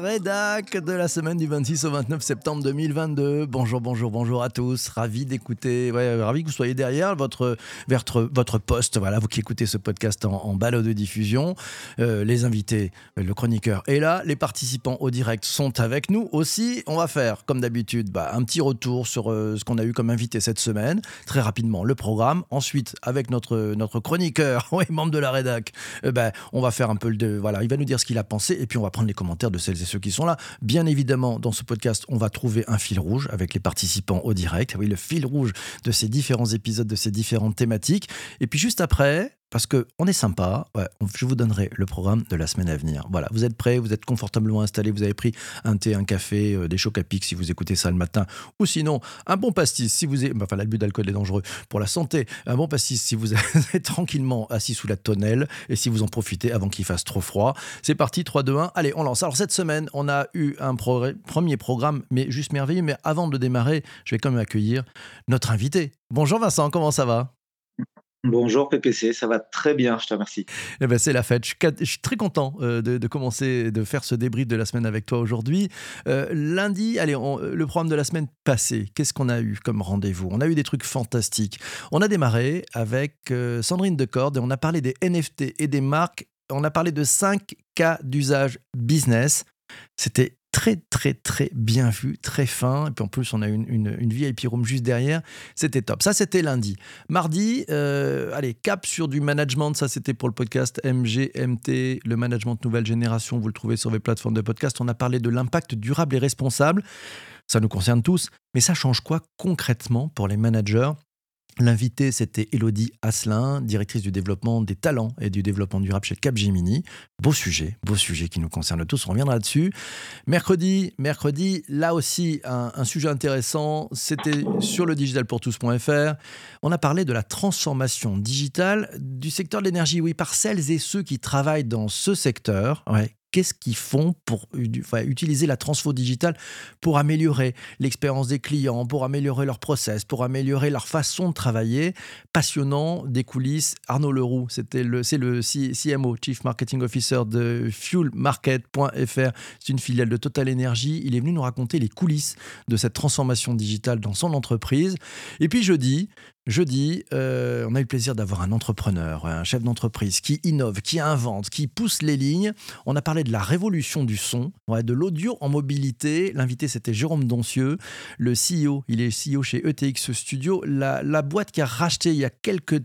la rédac de la semaine du 26 au 29 septembre 2022. Bonjour, bonjour, bonjour à tous. Ravi d'écouter, ouais, ravi que vous soyez derrière votre, votre, poste. Voilà, vous qui écoutez ce podcast en, en de diffusion. Euh, les invités, le chroniqueur est là. Les participants au direct sont avec nous aussi. On va faire, comme d'habitude, bah, un petit retour sur euh, ce qu'on a eu comme invité cette semaine. Très rapidement, le programme. Ensuite, avec notre, notre chroniqueur, oui, membre de la rédac, euh, bah, on va faire un peu le. Voilà, il va nous dire ce qu'il a pensé et puis on va prendre les commentaires de celles et ceux qui sont là. Bien évidemment, dans ce podcast, on va trouver un fil rouge avec les participants au direct. Oui, le fil rouge de ces différents épisodes, de ces différentes thématiques. Et puis juste après, parce qu'on est sympa, je vous donnerai le programme de la semaine à venir. Voilà, vous êtes prêts, vous êtes confortablement installés, vous avez pris un thé, un café, euh, des chocs à pic si vous écoutez ça le matin, ou sinon un bon pastis si vous êtes, enfin l'abus d'alcool est dangereux pour la santé, un bon pastis si vous êtes tranquillement assis sous la tonnelle et si vous en profitez avant qu'il fasse trop froid. C'est parti, 3, 2, 1, allez, on lance. Alors cette semaine, on a eu un premier programme, mais juste merveilleux, mais avant de démarrer, je vais quand même accueillir notre invité. Bonjour Vincent, comment ça va? Bonjour PPC, ça va très bien, je te remercie. Eh ben, c'est la fête. Je suis, très content euh, de, commencer, de faire ce débrief de la semaine avec toi aujourd'hui. Euh, lundi, allez, le programme de la semaine passée, qu'est-ce qu'on a eu comme rendez-vous? On a eu des trucs fantastiques. On a démarré avec euh, Sandrine Decorde et on a parlé des NFT et des marques. On a parlé de 5 cas d'usage business. C'était très très très bien vu, très fin. Et puis en plus, on a une, une, une VIP room juste derrière. C'était top. Ça, c'était lundi. Mardi, euh, allez, cap sur du management. Ça, c'était pour le podcast MGMT, le management nouvelle génération. Vous le trouvez sur les plateformes de podcast. On a parlé de l'impact durable et responsable. Ça nous concerne tous. Mais ça change quoi concrètement pour les managers? L'invité, c'était Elodie Asselin, directrice du développement des talents et du développement durable chez Capgemini. Beau sujet, beau sujet qui nous concerne tous, on reviendra dessus. Mercredi, mercredi, là aussi, un, sujet intéressant, c'était sur le digitalpourtous.fr. On a parlé de la transformation digitale du secteur de l'énergie, oui, par celles et ceux qui travaillent dans ce secteur, qu'est-ce qu'ils font pour utiliser la transfo digitale pour améliorer l'expérience des clients, pour améliorer leur process, pour améliorer leur façon de travailler? Passionnant, des coulisses. Arnaud Leroux, c'était c'est le CMO, Chief Marketing Officer de fuelmarket.fr. C'est une filiale de Total Energy. Il est venu nous raconter les coulisses de cette transformation digitale dans son entreprise. Et puis jeudi, Jeudi, euh, on a eu le plaisir d'avoir un entrepreneur, un chef d'entreprise qui innove, qui invente, qui pousse les lignes. On a parlé de la révolution du son, de l'audio en mobilité. L'invité, c'était Jérôme Doncieux, le CEO. Il est CEO chez ETX Studio, la, la boîte qui a racheté il y a quelques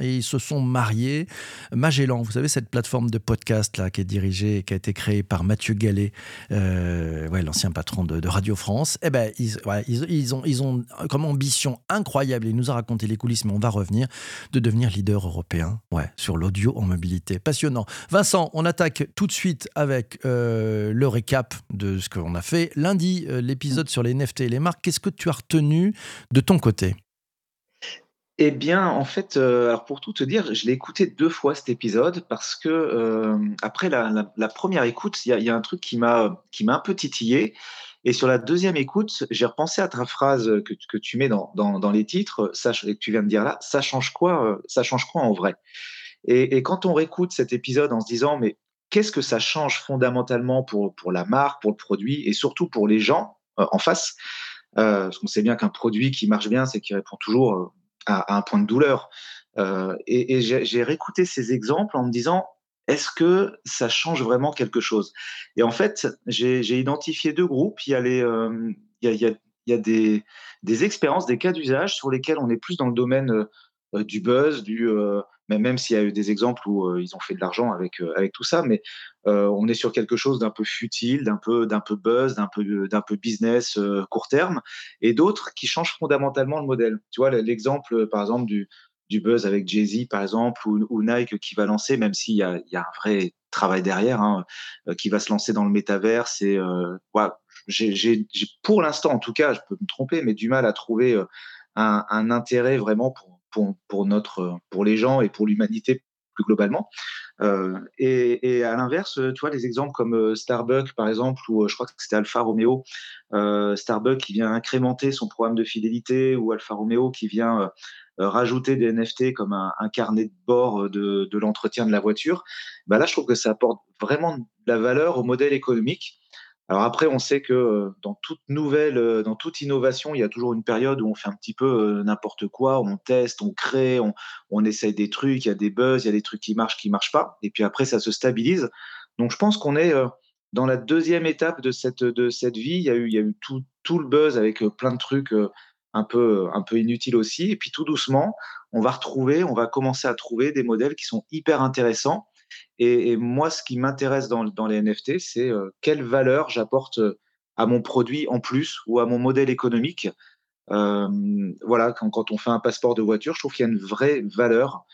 et ils se sont mariés. Magellan, vous savez, cette plateforme de podcast là, qui est dirigée, qui a été créée par Mathieu Gallet, euh, l'ancien patron de, Radio France, eh ben, ils, ont, comme ambition incroyable, il nous a raconté les coulisses, mais on va revenir, de devenir leader européen sur l'audio en mobilité. Passionnant. Vincent, on attaque tout de suite avec euh, le récap de ce qu'on a fait. Lundi, euh, l'épisode sur les NFT et les marques. Qu'est-ce que tu as retenu de ton côté? Eh bien, en fait, euh, alors pour tout te dire, je l'ai écouté deux fois cet épisode parce que euh, après la, la, première écoute, il y, y, a un truc qui m'a qui m'a un peu titillé. Et sur la deuxième écoute, j'ai repensé à ta phrase que, que tu mets dans, dans, dans, les titres, ça, que tu viens de dire là, ça change quoi, euh, ça change quoi en vrai? Et, et, quand on réécoute cet épisode en se disant, mais qu'est-ce que ça change fondamentalement pour, pour la marque, pour le produit et surtout pour les gens en face? Parce qu'on sait bien qu'un produit qui marche bien, c'est qu'il répond toujours à, un point de douleur. Euh, et, j'ai réécouté ces exemples en me disant, est-ce que ça change vraiment quelque chose? Et en fait, j'ai identifié deux groupes. Il y a, les, euh, il y a, il y a des, des, expériences, des cas d'usage sur lesquels on est plus dans le domaine euh, du buzz, mais même s'il y a eu des exemples où ils ont fait de l'argent avec, avec tout ça, mais on est sur quelque chose d'un peu futile, d'un peu, d'un peu buzz, d'un peu, d'un peu business court terme, et d'autres qui changent fondamentalement le modèle. Tu vois, l'exemple, par exemple, du, du buzz avec Jay-Z, par exemple, ou, Nike qui va lancer, même s'il y y a un vrai travail derrière, hein, qui va se lancer dans le métavers. C'est, ouais, j'ai, pour l'instant, en tout cas, je peux me tromper, mais du mal à trouver un intérêt vraiment pour pour, notre, pour les gens et pour l'humanité plus globalement. et, à l'inverse, tu vois, des exemples comme Starbucks, par exemple, ou je crois que c'était Alfa Romeo, Starbucks qui vient incrémenter son programme de fidélité, ou Alfa Romeo qui vient rajouter des NFT comme un, carnet de bord de, de l'entretien de la voiture, bah là, je trouve que ça apporte vraiment de la valeur au modèle économique. Alors après, on sait que euh, dans toute nouvelle, euh, dans toute innovation, il y a toujours une période où on fait un petit peu euh, n'importe quoi, on teste, on crée, on, on essaye des trucs, il y a des buzz, il y a des trucs qui marchent, qui marchent pas, et puis après ça se stabilise. Donc je pense qu'on est dans la deuxième étape de cette de cette vie. Il y a eu il y a eu tout, tout le buzz avec plein de trucs un peu un peu inutiles aussi, et puis tout doucement, on va retrouver, on va commencer à trouver des modèles qui sont hyper intéressants et, moi, ce qui m'intéresse dans, les NFT, c'est euh, quelle valeur j'apporte euh, à mon produit en plus ou à mon modèle économique. Euh, voilà, quand, on fait un passeport de voiture, je trouve qu'il y a une vraie valeur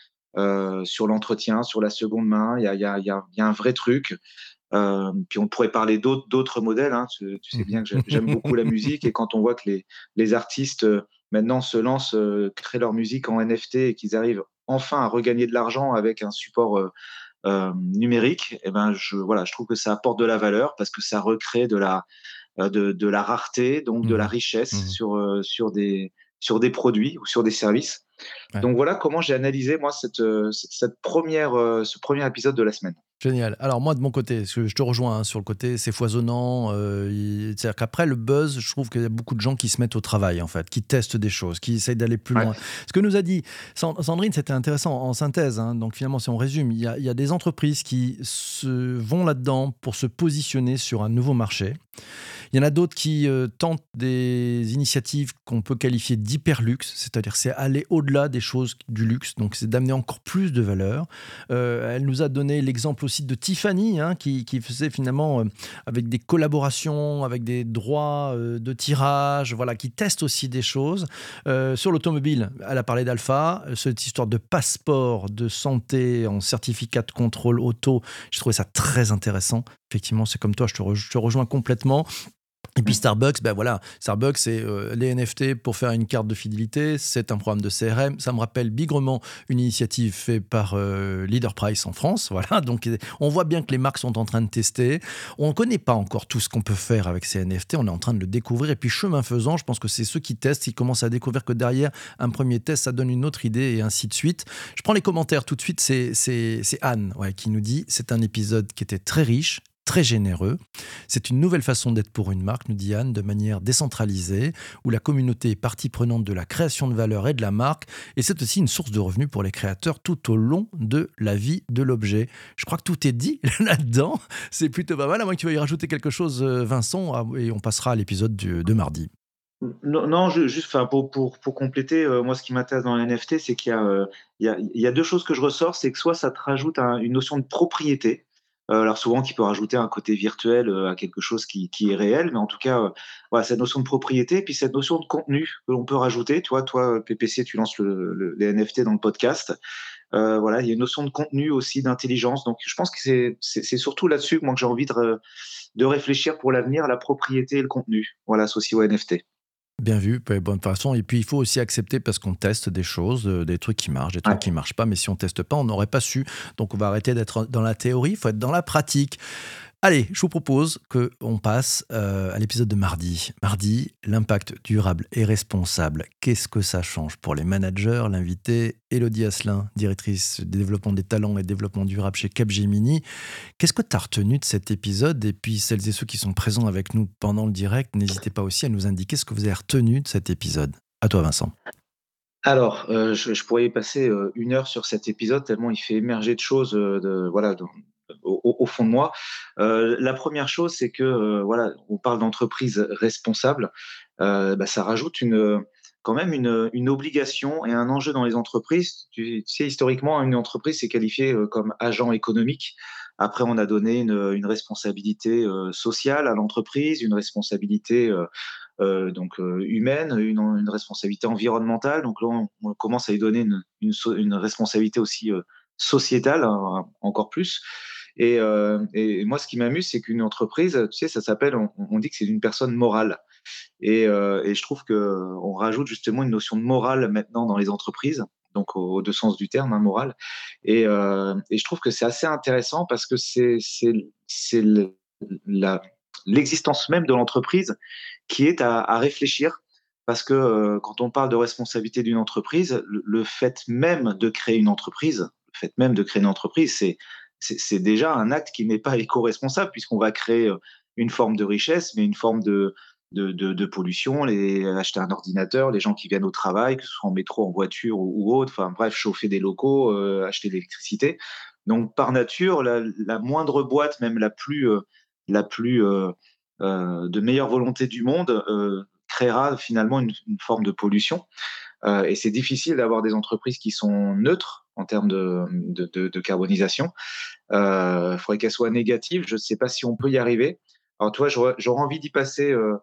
sur l'entretien, sur la seconde main. Il y a, un vrai truc. puis on pourrait parler d'autres modèles. Hein. Tu, sais bien que j'aime beaucoup la musique et quand on voit que les, les artistes maintenant se lancent, créent leur musique en NFT et qu'ils arrivent enfin à regagner de l'argent avec un support euh, numérique, et eh ben je voilà, je trouve que ça apporte de la valeur parce que ça recrée de la euh, de, de la rareté, donc de la mmh richesse mmh sur euh, sur des sur des produits ou sur des services. Donc voilà comment j'ai analysé moi cette, cette première, ce premier épisode de la semaine. Génial. Alors moi de mon côté, je te rejoins hein, sur le côté, c'est foisonnant. Euh, C'est-à-dire qu'après le buzz, je trouve qu'il y a beaucoup de gens qui se mettent au travail en fait, qui testent des choses, qui essayent d'aller plus loin. Ce que nous a dit Sandrine, c'était intéressant en synthèse. Hein. donc finalement, si on résume, il y, a, il y a des entreprises qui se vont là-dedans pour se positionner sur un nouveau marché. Il y en a d'autres qui euh, tentent des initiatives qu'on peut qualifier d'hyperluxe, c'est-à-dire c'est aller au-delà des choses du luxe, donc c'est d'amener encore plus de valeur. Euh, elle nous a donné l'exemple aussi de Tiffany, hein, qui, faisait finalement euh, avec des collaborations, avec des droits de tirage, voilà, qui teste aussi des choses. sur l'automobile, elle a parlé d'Alpha, cette histoire de passeport de santé en certificat de contrôle auto, j'ai trouvé ça très intéressant effectivement, c'est comme toi, je te, rejoins complètement. Et puis Starbucks, ben voilà, Starbucks, c'est euh, les NFT pour faire une carte de fidélité. C'est un programme de CRM. Ça me rappelle bigrement une initiative faite par euh, Leader Price en France. Voilà, donc on voit bien que les marques sont en train de tester. On ne connaît pas encore tout ce qu'on peut faire avec ces NFT. On est en train de le découvrir. Et puis chemin faisant, je pense que c'est ceux qui testent qui commencent à découvrir que derrière un premier test, ça donne une autre idée et ainsi de suite. Je prends les commentaires tout de suite. C'est Anne ouais, qui nous dit c'est un épisode qui était très riche, très généreux. C'est une nouvelle façon d'être pour une marque, nous dit Anne, de manière décentralisée, où la communauté est partie prenante de la création de valeur et de la marque, et c'est aussi une source de revenus pour les créateurs tout au long de la vie de l'objet. Je crois que tout est dit là-dedans. C'est plutôt pas mal, à moins que tu veuilles y rajouter quelque chose, euh, Vincent, et on passera à l'épisode de mardi. Non, juste pour, pour, compléter, euh, moi ce qui m'intéresse dans les NFT, c'est qu'il y, euh, y, a, deux choses que je ressors, c'est que soit ça te rajoute une notion de propriété, alors souvent qui peut rajouter un côté virtuel euh, à quelque chose qui, qui, est réel, mais en tout cas, euh, voilà, cette notion de propriété, puis cette notion de contenu que l'on peut rajouter. Tu vois, toi, PPC, tu lances le, les NFT dans le podcast. Euh, voilà, il y a une notion de contenu aussi, d'intelligence. Donc, je pense que c'est surtout là-dessus que moi que j'ai envie de, de réfléchir pour l'avenir, la propriété et le contenu, voilà, associé au NFT. Bien vu, de bonne façon. Et puis il faut aussi accepter parce qu'on teste des choses, euh, des trucs qui marchent, des trucs qui qui marchent pas. Mais si on teste pas, on n'aurait pas su. Donc on va arrêter d'être dans la théorie, il faut être dans la pratique. Allez, je vous propose qu'on passe euh, à l'épisode de mardi. Mardi, l'impact durable et responsable. Qu'est-ce que ça change pour les managers L'invité, Elodie Asselin, directrice développement des talents et développement durable chez Capgemini. Qu'est-ce que tu as retenu de cet épisode? Et puis, celles et ceux qui sont présents avec nous pendant le direct, n'hésitez pas aussi à nous indiquer ce que vous avez retenu de cet épisode. À toi, Vincent. Alors, euh, je, pourrais y passer euh, une heure sur cet épisode tellement il fait émerger de choses voilà, au, fond de moi. Euh, la première chose, c'est que euh, voilà, on parle d'entreprise responsable. Euh, bah, ça rajoute une, quand même une, obligation et un enjeu dans les entreprises. Tu sais, historiquement, une entreprise c'est qualifiée comme agent économique. Après, on a donné une, responsabilité sociale à l'entreprise, une responsabilité donc humaine, une, responsabilité environnementale. Donc là, on, commence à y donner une, une responsabilité aussi sociétale, hein, encore plus. Euh, et, moi, ce qui m'amuse, c'est qu'une entreprise, tu sais, ça s'appelle, on, dit que c'est une personne morale. Et, euh, et je trouve qu'on rajoute justement une notion de morale maintenant dans les entreprises. donc aux, deux sens du terme, hein, moral. Et, et, je trouve que c'est assez intéressant parce que c'est l'existence même de l'entreprise qui est à, réfléchir parce que euh, quand on parle de responsabilité d'une entreprise, le, fait même de créer une entreprise, fait même de créer une entreprise, c'est c'est déjà un acte qui n'est pas éco-responsable puisqu'on va créer euh, une forme de richesse, mais une forme de, de, pollution, les, acheter un ordinateur, les gens qui viennent au travail, que ce soit en métro, en voiture ou, autre, enfin bref, chauffer des locaux, euh, acheter de l'électricité. Donc par nature, la, moindre boîte, même la plus, la plus euh, de meilleure volonté du monde, créera finalement une, forme de pollution. Euh, et c'est difficile d'avoir des entreprises qui sont neutres en termes de, de, carbonisation. Il euh, faudrait qu'elles soient négatives. Je ne sais pas si on peut y arriver. Alors, toi, j'aurais envie d'y passer euh,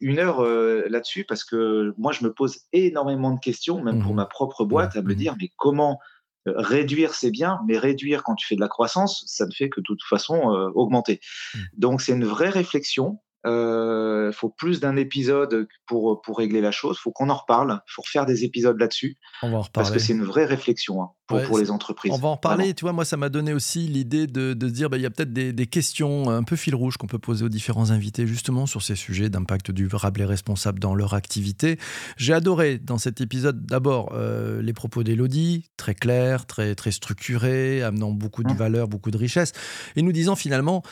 une heure là-dessus parce que moi, je me pose énormément de questions, même pour mmh ma propre boîte, à me mmh dire, mais comment réduire, c'est bien, mais réduire quand tu fais de la croissance, ça ne fait que de toute façon augmenter. Mmh. Donc, c'est une vraie réflexion il euh, faut plus d'un épisode pour, pour régler la chose. Il faut qu'on en reparle. Il faut refaire des épisodes là-dessus. On va en reparler. Parce que c'est une vraie réflexion hein, pour, pour, les entreprises. On va en reparler. Tu vois, moi, ça m'a donné aussi l'idée de, de, dire bah, il y a peut-être des, des, questions un peu fil rouge qu'on peut poser aux différents invités, justement, sur ces sujets d'impact durable et responsable dans leur activité. J'ai adoré dans cet épisode, d'abord, euh, les propos d'Elodie, très clairs, très, très structurés, amenant beaucoup de mmh. valeur, beaucoup de richesse, et nous disant finalement,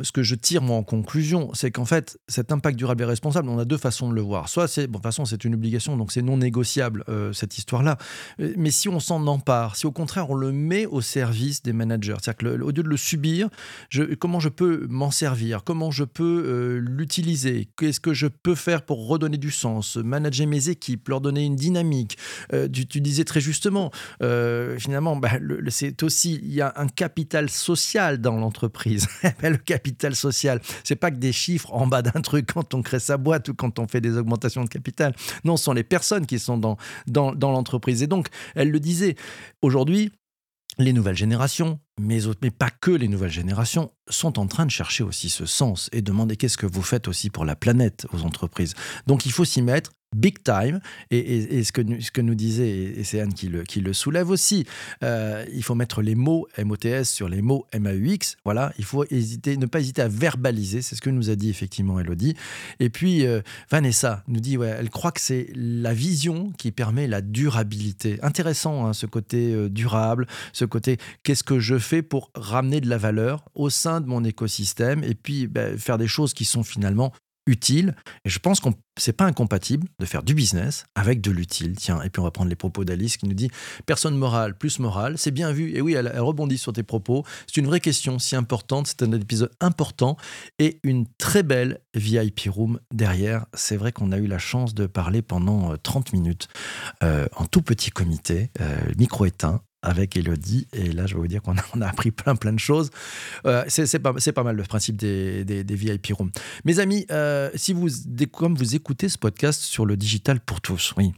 ce que je tire moi en conclusion, c'est qu'en fait, fait, cet impact durable et responsable, on a deux façons de le voir. Soit c'est, bon, de toute façon, c'est une obligation, donc c'est non négociable, euh, cette histoire-là. Euh, mais si on s'en empare, si au contraire on le met au service des managers, c'est-à-dire qu'au lieu de le subir, comment je peux m'en servir, comment je peux euh, l'utiliser, qu'est-ce que je peux faire pour redonner du sens, manager mes équipes, leur donner une dynamique? tu, disais très justement, finalement, bah, c'est aussi, il y a un capital social dans l'entreprise. le capital social, c'est pas que des chiffres en bas d'un truc quand on crée sa boîte ou quand on fait des augmentations de capital. Non, ce sont les personnes qui sont dans, dans l'entreprise. Et donc, elle le disait, aujourd'hui, les nouvelles générations, mais, pas que les nouvelles générations, sont en train de chercher aussi ce sens et demander qu'est-ce que vous faites aussi pour la planète aux entreprises. Donc il faut s'y mettre big time. Et, ce, que, ce que nous disait, et c'est Anne qui le, qui le soulève aussi, euh, il faut mettre les mots MOTS sur les mots MAUX. Voilà, il faut hésiter, ne pas hésiter à verbaliser. C'est ce que nous a dit effectivement Elodie. Et puis, euh, Vanessa nous dit, ouais, elle croit que c'est la vision qui permet la durabilité. Intéressant, hein, ce côté euh, durable, ce côté qu'est-ce que je fais pour ramener de la valeur au sein de mon écosystème et puis ben, faire des choses qui sont finalement utile. Et je pense que c'est pas incompatible de faire du business avec de l'utile. Tiens, et puis on va prendre les propos d'Alice qui nous dit personne morale plus morale, c'est bien vu. Et oui, elle, rebondit sur tes propos. C'est une vraie question si importante. C'est un épisode important et une très belle VIP room derrière. C'est vrai qu'on a eu la chance de parler pendant 30 euh, minutes euh, en tout petit comité, euh, micro éteint, avec Elodie. Et là, je vais vous dire qu'on a, appris plein, plein de choses. Euh, c'est pas, pas, mal le principe des, des, VIP Rooms. Mes amis, euh, si vous, comme vous écoutez ce podcast sur le digital pour tous, oui.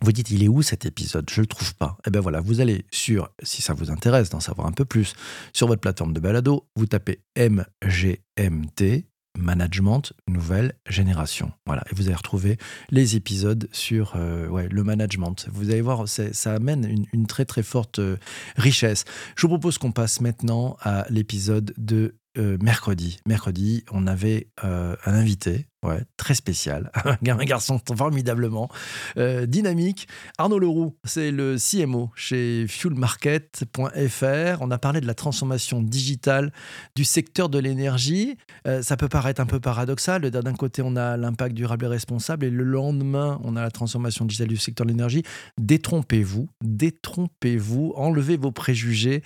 Vous dites, il est où cet épisode? Je ne le trouve pas. Eh bien voilà, vous allez sur, si ça vous intéresse d'en savoir un peu plus, sur votre plateforme de balado, vous tapez MGMT, management nouvelle génération. Voilà, et vous allez retrouver les épisodes sur euh, ouais, le management. Vous allez voir, ça amène une, très très forte euh, richesse. Je vous propose qu'on passe maintenant à l'épisode de euh, mercredi. Mercredi, on avait un invité Ouais, très spécial. un garçon formidablement euh, dynamique. Arnaud Leroux, c'est le CMO chez fuelmarket.fr. On a parlé de la transformation digitale du secteur de l'énergie. Euh, ça peut paraître un peu paradoxal. D'un côté, on a l'impact durable et responsable, et le lendemain, on a la transformation digitale du secteur de l'énergie. Détrompez-vous, détrompez-vous, enlevez vos préjugés.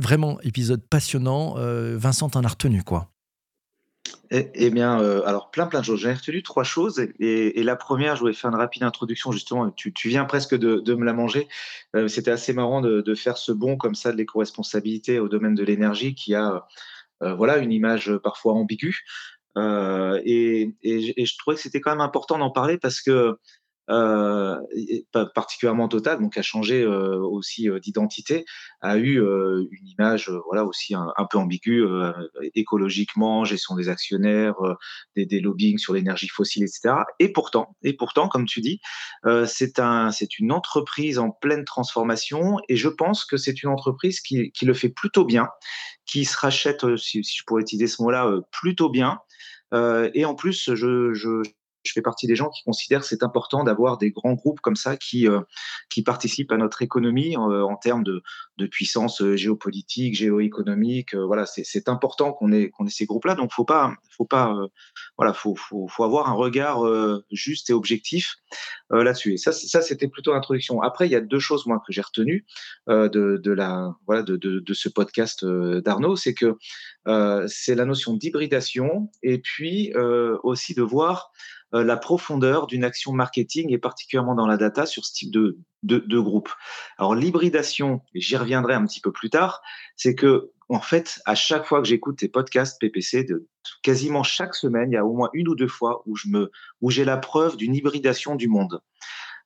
Vraiment, épisode passionnant. Euh, Vincent en a retenu, quoi. Eh, eh, bien, euh, alors plein plein de choses. J'ai retenu trois choses et, la première, je voulais faire une rapide introduction justement. Tu, viens presque de, me la manger. Euh, c'était assez marrant de, faire ce bond comme ça de l'éco-responsabilité au domaine de l'énergie qui a euh, voilà une image parfois ambiguë. Et, et, je trouvais que c'était quand même important d'en parler parce que particulièrement Total, donc a changé euh, aussi euh, d'identité, a eu une image voilà aussi un, peu ambiguë écologiquement, gestion des actionnaires, des, des lobbying sur l'énergie fossile, etc. Et pourtant, et pourtant, comme tu dis, c'est un, c'est une entreprise en pleine transformation, et je pense que c'est une entreprise qui, qui, le fait plutôt bien, qui se rachète, si, si je pourrais utiliser ce mot-là, plutôt bien. Euh, et en plus, je, je, je fais partie des gens qui considèrent que c'est important d'avoir des grands groupes comme ça qui, euh, qui participent à notre économie euh, en termes de, de puissance euh, géopolitique, géoéconomique. voilà, c'est important qu'on ait, qu'on ait ces groupes-là. Donc, faut pas, faut pas, voilà, faut, faut, faut, avoir un regard juste et objectif là-dessus. Et ça, c'était plutôt l'introduction. Après, il y a deux choses moi que j'ai retenues de, de, la, voilà, de, de ce podcast d'Arnaud, c'est que c'est la notion d'hybridation et puis aussi de voir euh, la profondeur d'une action marketing et particulièrement dans la data sur ce type de, de, groupe. Alors l'hybridation, et j'y reviendrai un petit peu plus tard, c'est que en fait, à chaque fois que j'écoute tes podcasts PPC, de, quasiment chaque semaine, il y a au moins une ou deux fois où je me, où j'ai la preuve d'une hybridation du monde.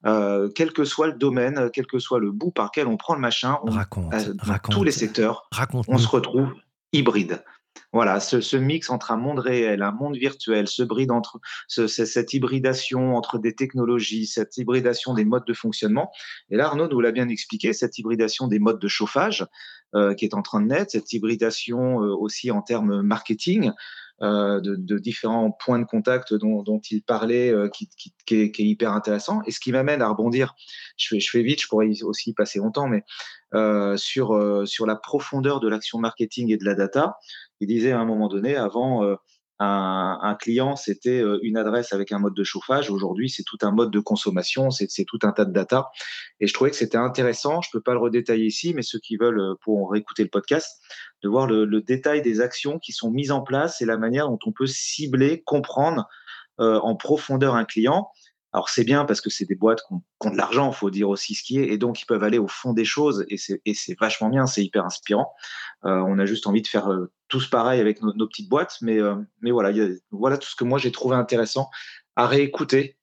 Euh, quel que soit le domaine, quel que soit le bout par lequel on prend le machin, on, raconte, euh, dans tous les secteurs, raconte on se retrouve hybride. Voilà, ce, mix entre un monde réel, un monde virtuel, ce bride entre cette hybridation entre des technologies, cette hybridation des modes de fonctionnement. Et là, Arnaud nous l'a bien expliqué, cette hybridation des modes de chauffage euh, qui est en train de naître, cette hybridation euh, aussi en termes marketing. Euh, de, différents points de contact dont, il parlait, qui, est, hyper intéressant. Et ce qui m'amène à rebondir, je fais, je fais vite, je pourrais aussi passer longtemps, mais sur, sur la profondeur de l'action marketing et de la data. Il disait à un moment donné, avant, euh, un, client, c'était euh, une adresse avec un mode de chauffage. Aujourd'hui, c'est tout un mode de consommation, c'est tout un tas de data. Et je trouvais que c'était intéressant. Je ne peux pas le redétailler ici, mais ceux qui veulent euh, pourront réécouter le podcast, de voir le, détail des actions qui sont mises en place et la manière dont on peut cibler, comprendre en profondeur un client. Alors c'est bien parce que c'est des boîtes qui ont, de l'argent, faut dire aussi ce qui est, et donc ils peuvent aller au fond des choses, et c'est vachement bien, c'est hyper inspirant. Euh, on a juste envie de faire euh, tous pareil avec nos, petites boîtes, mais, euh, mais voilà, voilà tout ce que moi j'ai trouvé intéressant à réécouter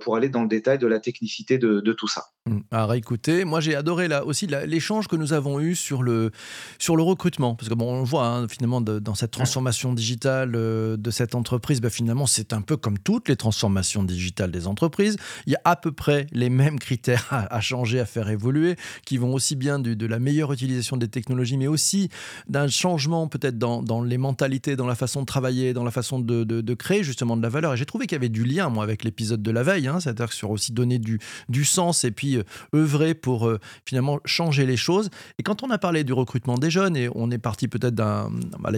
pour aller dans le détail de la technicité de tout ça. Mmh. À réécouter. Moi, j'ai adoré là aussi l'échange que nous avons eu sur le, sur le recrutement. Parce que, bon, on voit hein, finalement dans cette transformation digitale euh, de cette entreprise, bah, finalement, c'est un peu comme toutes les transformations digitales des entreprises. Il y a à peu près les mêmes critères à, changer, à faire évoluer, qui vont aussi bien de la meilleure utilisation des technologies, mais aussi d'un changement peut-être dans, dans, les mentalités, dans la façon de travailler, dans la façon de, de, créer justement de la valeur. Et j'ai trouvé qu'il y avait du lien, moi, avec l'épisode de la veille, hein, c'est-à-dire sur aussi donner du, du sens et puis euh, œuvrer pour euh, finalement changer les choses. Et quand on a parlé du recrutement des jeunes, et on est parti peut-être d'un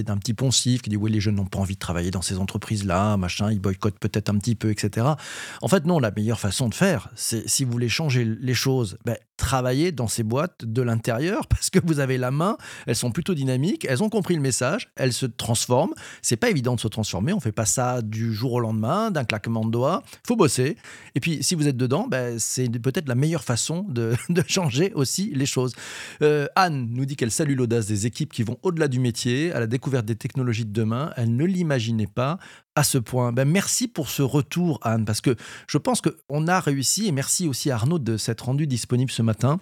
d'un petit poncif qui dit oui, les jeunes n'ont pas envie de travailler dans ces entreprises-là, machin, ils boycottent peut-être un petit peu, etc. En fait, non, la meilleure façon de faire, c'est si vous voulez changer les choses, ben, travailler dans ces boîtes de l'intérieur parce que vous avez la main, elles sont plutôt dynamiques, elles ont compris le message, elles se transforment. C'est pas évident de se transformer, on fait pas ça du jour au lendemain, d'un claquement de doigts. Faut bosser. Et puis si vous êtes dedans, ben, c'est peut-être la meilleure façon de, changer aussi les choses. Euh, Anne nous dit qu'elle salue l'audace des équipes qui vont au-delà du métier, à la découverte des technologies de demain. Elle ne l'imaginait pas à ce point. Ben, merci pour ce retour, Anne, parce que je pense qu'on a réussi, et merci aussi à Arnaud de s'être rendu disponible ce matin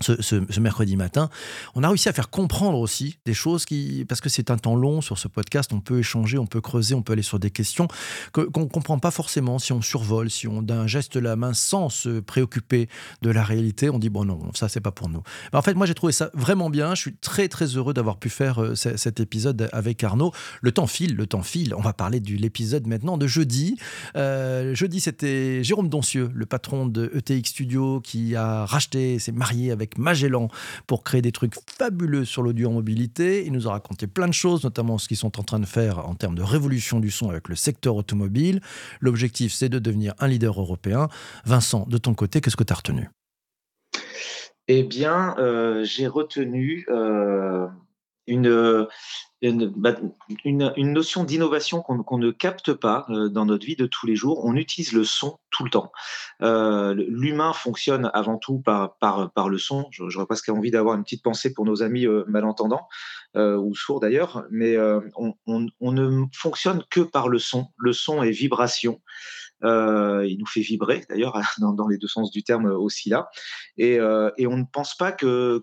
ce, mercredi matin, on a réussi à faire comprendre aussi des choses qui, parce que c'est un temps long sur ce podcast, on peut échanger, on peut creuser, on peut aller sur des questions qu'on ne comprend pas forcément si on survole, si on d'un geste la main sans se préoccuper de la réalité, on dit bon non, ça c'est pas pour nous. en fait, moi j'ai trouvé ça vraiment bien, je suis très très heureux d'avoir pu faire euh, cet épisode avec Arnaud. Le temps file, le temps file, on va parler de l'épisode maintenant de jeudi. Euh, jeudi c'était Jérôme Doncieux, le patron de ETX Studio qui a racheté, s'est marié avec Magellan pour créer des trucs fabuleux sur l'audio en mobilité. Il nous a raconté plein de choses, notamment ce qu'ils sont en train de faire en termes de révolution du son avec le secteur automobile. L'objectif, c'est de devenir un leader européen. Vincent, de ton côté, qu'est-ce que tu as retenu? Eh bien, euh, j'ai retenu euh, une, bah, une, une, notion d'innovation qu'on ne capte pas euh, dans notre vie de tous les jours. On utilise le son tout le temps. Euh, L'humain fonctionne avant tout par, par, par le son. J'aurais presque envie d'avoir une petite pensée pour nos amis euh, malentendants, ou sourds d'ailleurs, mais on, on, ne fonctionne que par le son. Le son est vibration. Euh, il nous fait vibrer, d'ailleurs, dans, les deux sens du terme aussi là. Et, euh, et on ne pense pas que,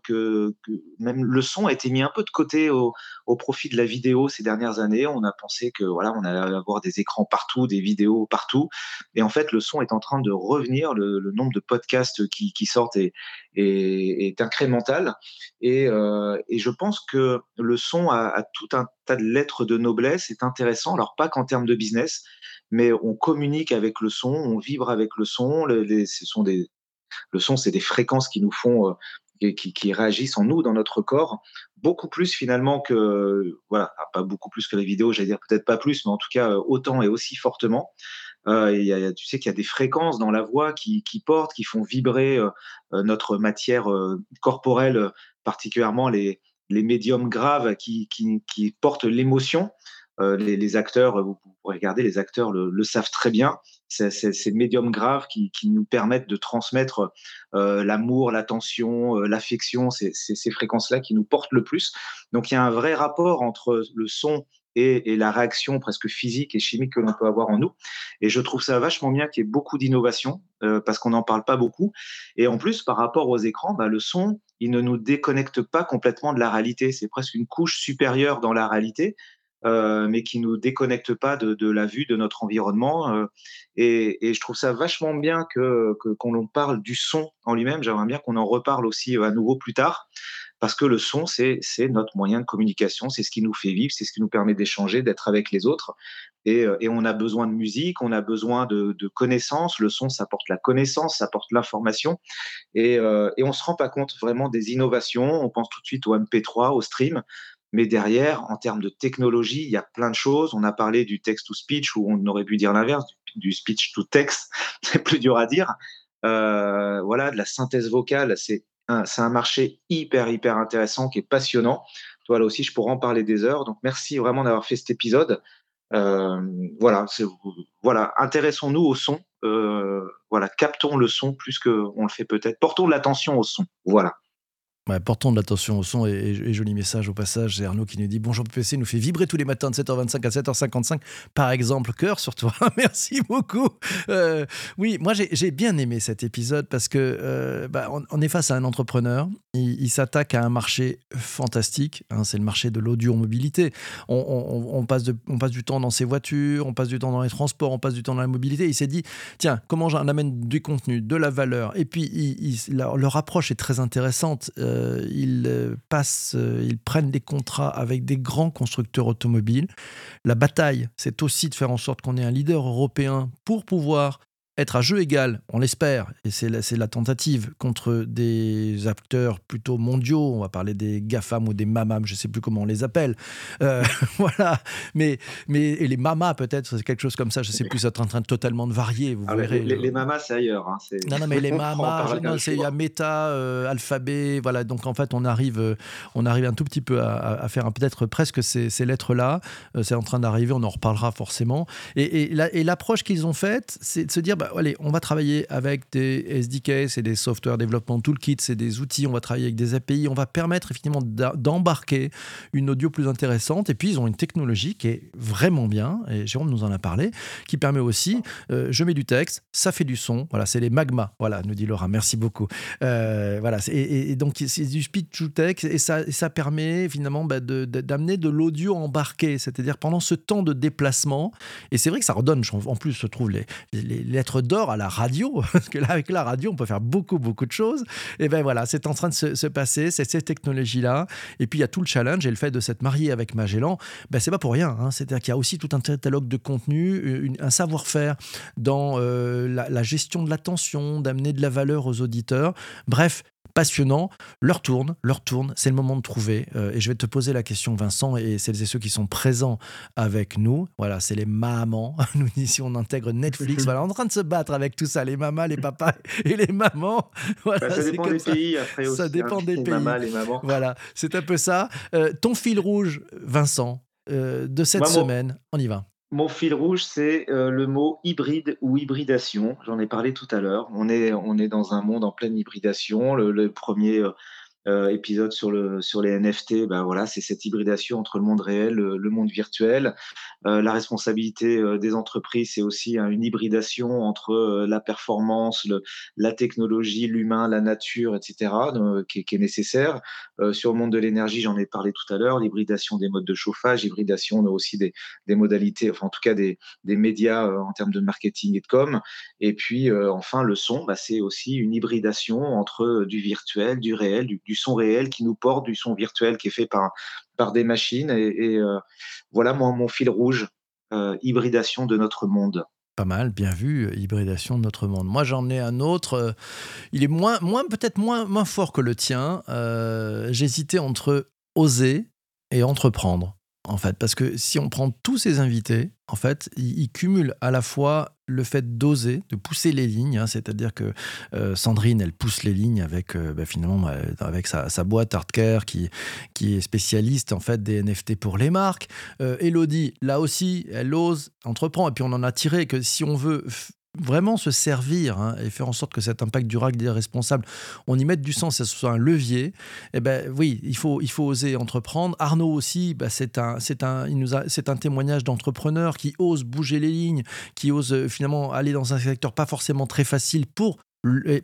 même le son a été mis un peu de côté au, profit de la vidéo ces dernières années. On a pensé que voilà, on allait avoir des écrans partout, des vidéos partout. Et en fait, le son est en train de revenir. Le, nombre de podcasts qui, sortent est, incrémental. Et, euh, et, je pense que le son a, a tout un tas de lettres de noblesse. C'est intéressant. Alors, pas qu'en termes de business, mais on communique avec le son, on vibre avec le son. Les, ce sont des, le son, c'est des fréquences qui nous font, euh, qui, qui, réagissent en nous, dans notre corps, beaucoup plus finalement que, voilà, ah, pas beaucoup plus que les vidéos, j'allais dire peut-être pas plus, mais en tout cas euh, autant et aussi fortement. Euh, a, tu sais qu'il y a des fréquences dans la voix qui, qui portent, qui font vibrer euh, notre matière corporelle, particulièrement les, les médiums graves qui, portent l'émotion. Euh, les, acteurs, vous, pourrez regarder, les acteurs le, savent très bien. C'est ces médiums graves qui, qui, nous permettent de transmettre euh, l'amour, l'attention, euh, l'affection, c'est ces fréquences-là qui nous portent le plus. Donc il y a un vrai rapport entre le son et, la réaction presque physique et chimique que l'on peut avoir en nous. Et je trouve ça vachement bien qu'il y ait beaucoup d'innovation euh, parce qu'on n'en parle pas beaucoup. Et en plus, par rapport aux écrans, bah, le son, il ne nous déconnecte pas complètement de la réalité. C'est presque une couche supérieure dans la réalité euh, mais qui nous déconnecte pas de, la vue de notre environnement. Euh, et, je trouve ça vachement bien que qu'on parle du son en lui-même. J'aimerais bien qu'on en reparle aussi à nouveau plus tard, parce que le son, c'est notre moyen de communication, c'est ce qui nous fait vivre, c'est ce qui nous permet d'échanger, d'être avec les autres. Et, euh, on a besoin de musique, on a besoin de, de connaissances. Le son, ça porte la connaissance, ça porte l'information. Et, euh, on se rend pas compte vraiment des innovations. On pense tout de suite au MP3, au stream. Mais derrière, en termes de technologie, il y a plein de choses. On a parlé du text-to-speech, où on aurait pu dire l'inverse, du speech-to-text, c'est plus dur à dire. Euh, voilà, de la synthèse vocale, c'est un, un marché hyper, hyper intéressant qui est passionnant. Toi, là aussi, je pourrais en parler des heures. Donc, merci vraiment d'avoir fait cet épisode. Euh, voilà, voilà, intéressons-nous au son. Euh, voilà, captons le son plus qu'on le fait peut-être. Portons de l'attention au son. Voilà. Portons de l'attention au son et, et, joli message au passage. C'est Arnaud qui nous dit Bonjour PPC, nous fait vibrer tous les matins de 7h25 à 7h55. Par exemple, cœur sur toi. Merci beaucoup. Euh, oui, moi j'ai bien aimé cet épisode parce que euh, bah, on, est face à un entrepreneur. Il, s'attaque à un marché fantastique. Hein, C'est le marché de l'audio mobilité. On, passe on passe du temps dans ses voitures, on passe du temps dans les transports, on passe du temps dans la mobilité. Il s'est dit Tiens, comment j'en amène du contenu, de la valeur? Et puis, leur approche est très intéressante. Euh, euh, ils euh, passent, euh, ils prennent des contrats avec des grands constructeurs automobiles. La bataille, c'est aussi de faire en sorte qu'on ait un leader européen pour pouvoir être à jeu égal, on l'espère, et c'est la, la, tentative, contre des acteurs plutôt mondiaux, on va parler des GAFAM ou des MAMAM, je ne sais plus comment on les appelle, euh, voilà, mais, mais et les MAMA peut-être, c'est quelque chose comme ça, je ne sais plus, c'est en train de totalement de varier, vous ah verrez. Les, les, MAMA, c'est ailleurs. Hein, non, non, mais les MAMA, il y a méta, euh, alphabet, voilà, donc en fait, on arrive, euh, on arrive un tout petit peu à, à faire peut-être presque ces, ces lettres-là, euh, c'est en train d'arriver, on en reparlera forcément, et, et l'approche qu'ils ont faite, c'est de se dire, bah, bah, allez, on va travailler avec des SDK, c'est des software development toolkits, c'est des outils, on va travailler avec des API, on va permettre effectivement d'embarquer une audio plus intéressante. Et puis, ils ont une technologie qui est vraiment bien, et Jérôme nous en a parlé, qui permet aussi, euh, je mets du texte, ça fait du son, voilà, c'est les magma, voilà, nous dit Laura, merci beaucoup. Euh, voilà, et, donc c'est du speed to text, et ça, et ça permet finalement bah, d'amener de, l'audio embarqué, c'est-à-dire pendant ce temps de déplacement, et c'est vrai que ça redonne, en plus, se trouve les, les d'or à la radio, parce que là, avec la radio, on peut faire beaucoup, beaucoup de choses. Et ben voilà, c'est en train de se, se passer, c'est cette technologie-là. Et puis, il y a tout le challenge et le fait de s'être marié avec Magellan, ben, c'est pas pour rien. Hein. C'est-à-dire qu'il y a aussi tout un catalogue de contenu, une, un savoir-faire dans euh, la gestion de l'attention, d'amener de la valeur aux auditeurs. Bref, passionnant. Leur tourne, leur tourne. C'est le moment de trouver. Euh, et je vais te poser la question, Vincent, et celles et ceux qui sont présents avec nous. Voilà, c'est les mamans. Nous, ici, on intègre Netflix. voilà, on est en train de se battre avec tout ça, les mamas, les papas et les mamans. Voilà, bah, ça dépend des ça. pays. Après aussi, ça dépend hein, des les pays. Mamas, les mamans. Voilà, c'est un peu ça. Euh, ton fil rouge, Vincent, euh, de cette semaine, on y va. Mon fil rouge, c'est euh, le mot hybride ou hybridation. J'en ai parlé tout à l'heure. On est, dans un monde en pleine hybridation. Le, le premier, euh, euh, épisode sur, le, sur les NFT, ben voilà, c'est cette hybridation entre le monde réel, le, le monde virtuel. Euh, la responsabilité euh, des entreprises, c'est aussi hein, une hybridation entre euh, la performance, la technologie, l'humain, la nature, etc., qui, qui, est nécessaire. sur le monde de l'énergie, j'en ai parlé tout à l'heure, l'hybridation des modes de chauffage, hybridation aussi des, modalités, enfin en tout cas des, des médias en termes de marketing et de com. Et puis enfin, le son, bah, c'est aussi une hybridation entre du virtuel, du réel, du, son réel qui nous porte, du son virtuel qui est fait par, par des machines. Et, euh, voilà moi, mon fil rouge, euh, hybridation de notre monde. Pas mal, bien vu, hybridation de notre monde. Moi, j'en ai un autre. Euh, il est moins, moins peut-être moins, moins fort que le tien. Euh, J'hésitais entre oser et entreprendre en fait, parce que si on prend tous ces invités, en fait, ils, cumulent à la fois le fait d'oser, de pousser les lignes, hein, c'est-à-dire que euh, Sandrine, elle pousse les lignes avec euh, bah, finalement euh, avec sa, boîte Artcare qui, qui est spécialiste en fait des NFT pour les marques. Elodie, là aussi, elle ose, entreprend, et puis on en a tiré que si on veut vraiment se servir hein, et faire en sorte que cet impact durable des responsables, on y mette du sens, que ce soit un levier, eh ben oui, il faut, il faut oser entreprendre. Arnaud aussi, bah, c'est un, c'est un, il nous c'est un témoignage d'entrepreneur qui ose bouger les lignes, qui ose euh, finalement aller dans un secteur pas forcément très facile pour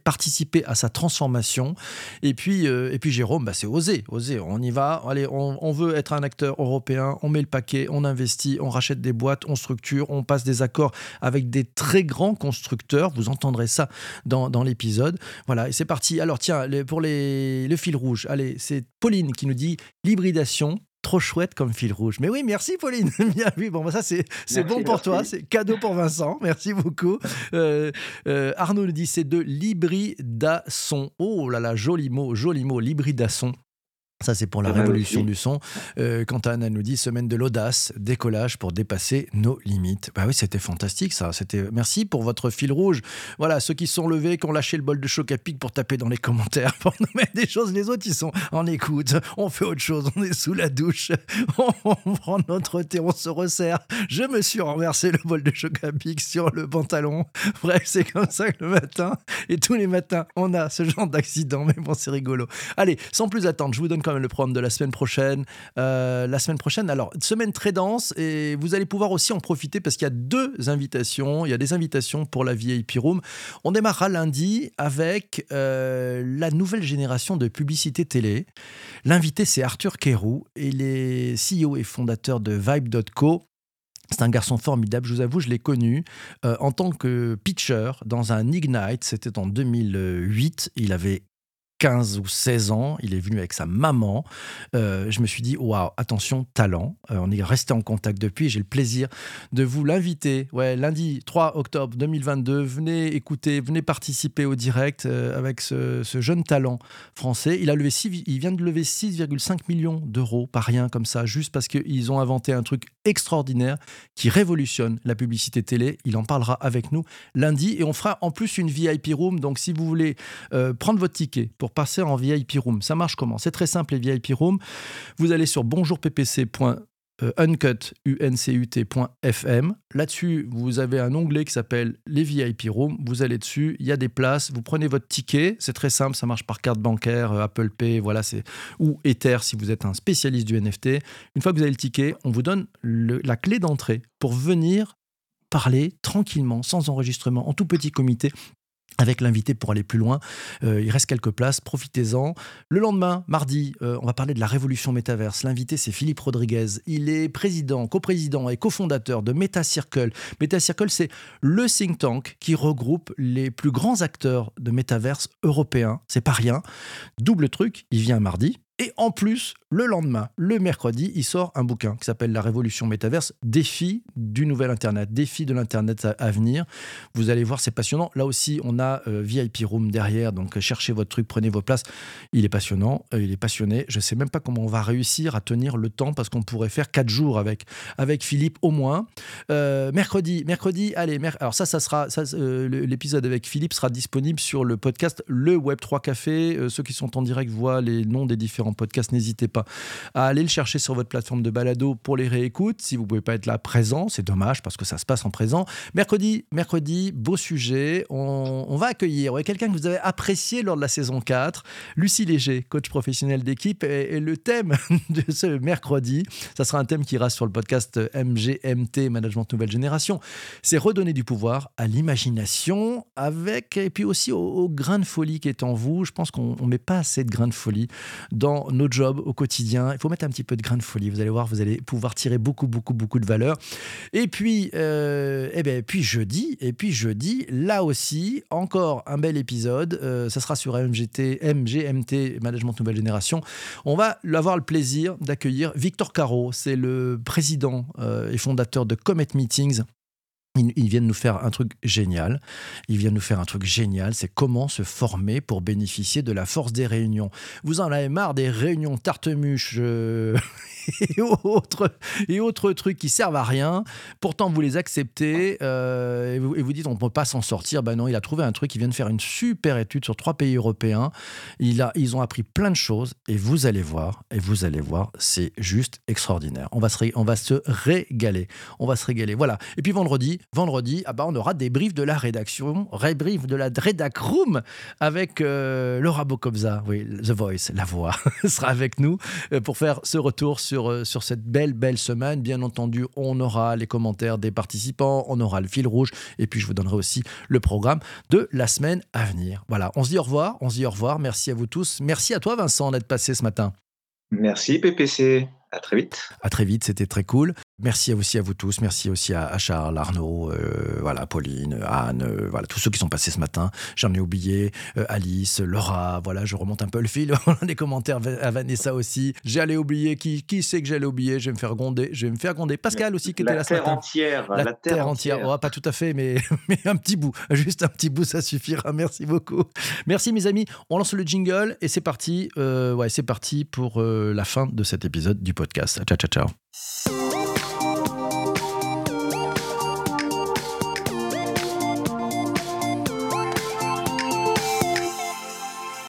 participer à sa transformation. Et puis, euh, et puis Jérôme, bah, c'est oser, oser. On y va. Allez, on, veut être un acteur européen. On met le paquet, on investit, on rachète des boîtes, on structure, on passe des accords avec des très grands constructeurs. Vous entendrez ça dans, dans l'épisode. Voilà, et c'est parti. Alors tiens, pour les, le fil rouge, allez, c'est Pauline qui nous dit l'hybridation trop chouette comme fil rouge. Mais oui, merci Pauline. Bien vu. Bon, bah, ça c'est bon pour toi, c'est cadeau pour Vincent. Merci beaucoup. Euh, euh, Arnaud nous dit c'est de l'hybridasson. Oh là là, joli mot, joli mot, l'hybridasson. Ça, c'est pour la révolution du son. Euh, quant à Anna nous dit semaine de l'audace, décollage pour dépasser nos limites. Bah oui, c'était fantastique ça. C'était merci pour votre fil rouge. Voilà, ceux qui sont levés, qui ont lâché le bol de choc à pic pour taper dans les commentaires, pour nous mettre des choses. Les autres, ils sont en écoute. On fait autre chose. On est sous la douche. On, prend notre thé, on se resserre. Je me suis renversé le bol de choc à pic sur le pantalon. Bref, c'est comme ça que le matin et tous les matins, on a ce genre d'accident. Mais bon, c'est rigolo. Allez, sans plus attendre, je vous donne le programme de la semaine prochaine. Euh, la semaine prochaine, alors, semaine très dense et vous allez pouvoir aussi en profiter parce qu'il y a deux invitations. Il y a des invitations pour la VIP Room. On démarrera lundi avec euh, la nouvelle génération de publicité télé. L'invité, c'est Arthur Kérou. Il est CEO et fondateur de Vibe.co. C'est un garçon formidable, je vous avoue, je l'ai connu euh, en tant que pitcher dans un Ignite, c'était en 2008. Il avait 15 ou 16 ans, il est venu avec sa maman. Euh, je me suis dit, waouh, attention, talent. Euh, on est resté en contact depuis. J'ai le plaisir de vous l'inviter. Ouais, lundi 3 octobre 2022, venez écouter, venez participer au direct euh, avec ce, jeune talent français. Il, a levé il vient de lever 6,5 millions d'euros, pas rien comme ça, juste parce qu'ils ont inventé un truc extraordinaire qui révolutionne la publicité télé. Il en parlera avec nous lundi et on fera en plus une VIP room. Donc si vous voulez prendre votre ticket pour passer en VIP Room. Ça marche comment? C'est très simple, les VIP Room. Vous allez sur bonjourppc.uncut.fm. Là-dessus, vous avez un onglet qui s'appelle les VIP Room. Vous allez dessus, il y a des places. Vous prenez votre ticket. C'est très simple, ça marche par carte bancaire, euh, Apple Pay, voilà, c'est ou Ether si vous êtes un spécialiste du NFT. Une fois que vous avez le ticket, on vous donne la clé d'entrée pour venir parler tranquillement, sans enregistrement, en tout petit comité avec l'invité pour aller plus loin. Euh, il reste quelques places, profitez-en. Le lendemain, mardi, euh, on va parler de la révolution métaverse. L'invité, c'est Philippe Rodriguez. Il est président, coprésident et cofondateur de MetaCircle. MetaCircle, c'est le think tank qui regroupe les plus grands acteurs de métaverse européens. C'est pas rien. Double truc, il vient mardi. Et en plus, le lendemain, le mercredi, il sort un bouquin qui s'appelle La Révolution Métaverse, défi du nouvel Internet, défi de l'Internet à, venir. Vous allez voir, c'est passionnant. Là aussi, on a euh, VIP Room derrière, donc cherchez votre truc, prenez vos places. Il est passionnant, euh, il est passionné. Je ne sais même pas comment on va réussir à tenir le temps parce qu'on pourrait faire quatre jours avec, avec Philippe au moins. Euh, mercredi, mercredi, allez, alors ça, ça sera, l'épisode avec Philippe sera disponible sur le podcast Le Web 3 Café. ceux qui sont en direct voient les noms des différents en podcast, n'hésitez pas à aller le chercher sur votre plateforme de balado pour les réécoutes. Si vous pouvez pas être là présent, c'est dommage parce que ça se passe en présent. Mercredi, mercredi, beau sujet. On, va accueillir quelqu'un que vous avez apprécié lors de la saison 4, Lucie Léger, coach professionnel d'équipe. Et, le thème de ce mercredi, ça sera un thème qui ira sur le podcast MGMT, Management Nouvelle Génération. C'est redonner du pouvoir à l'imagination avec, et puis aussi au, grain de folie qui est en vous. Je pense qu'on ne met pas assez de grain de folie dans nos jobs au quotidien. Il faut mettre un petit peu de grain de folie. Vous allez voir, vous allez pouvoir tirer beaucoup, beaucoup, beaucoup de valeur. Et puis, euh, eh ben, puis jeudi, et puis jeudi, là aussi, encore un bel épisode. Euh, ça sera sur MGT, MGMT, Management Nouvelle Génération. On va avoir le plaisir d'accueillir Victor Caro. C'est le président euh, et fondateur de Comet Meetings. Ils viennent nous faire un truc génial. Ils viennent nous faire un truc génial. C'est comment se former pour bénéficier de la force des réunions. Vous en avez marre des réunions tartemuches euh, et, autres, et autres trucs qui servent à rien. Pourtant, vous les acceptez euh, et, vous, dites on ne peut pas s'en sortir. Ben non, il a trouvé un truc. Il vient de faire une super étude sur trois pays européens. Ils ont appris plein de choses et vous allez voir. Et vous allez voir, c'est juste extraordinaire. On va, se, on va se régaler. On va se régaler. Voilà. Et puis vendredi, vendredi, ah bah on aura des briefs de la rédaction, briefs de la Redac Room avec euh, Laura Bokobza, oui, The Voice, la voix, sera avec nous euh, pour faire ce retour sur, euh, sur cette belle, belle semaine. Bien entendu, on aura les commentaires des participants, on aura le fil rouge, et puis je vous donnerai aussi le programme de la semaine à venir. Voilà, on se dit au revoir, on se dit au revoir. Merci à vous tous. Merci à toi, Vincent, d'être passé ce matin. Merci, PPC. À très vite. À très vite, c'était très cool. Merci aussi à vous tous. Merci aussi à, Charles, Arnaud, euh, voilà, Pauline, Anne, euh, voilà, tous ceux qui sont passés ce matin. J'en ai oublié. Euh, Alice, Laura, voilà, je remonte un peu le fil. des commentaires à Vanessa aussi. J'allais oublier. Qui, qui sait que j'allais oublier? Je vais me faire gronder. Je vais me faire gronder. Pascal aussi qui était là ce matin. Entière, la, la terre, entière. entière. Oh, pas tout à fait, mais, mais un petit bout. Juste un petit bout, ça suffira. Merci beaucoup. Merci mes amis. On lance le jingle et c'est parti. ouais, c'est parti pour la fin de cet épisode du podcast. Ciao, ciao, ciao.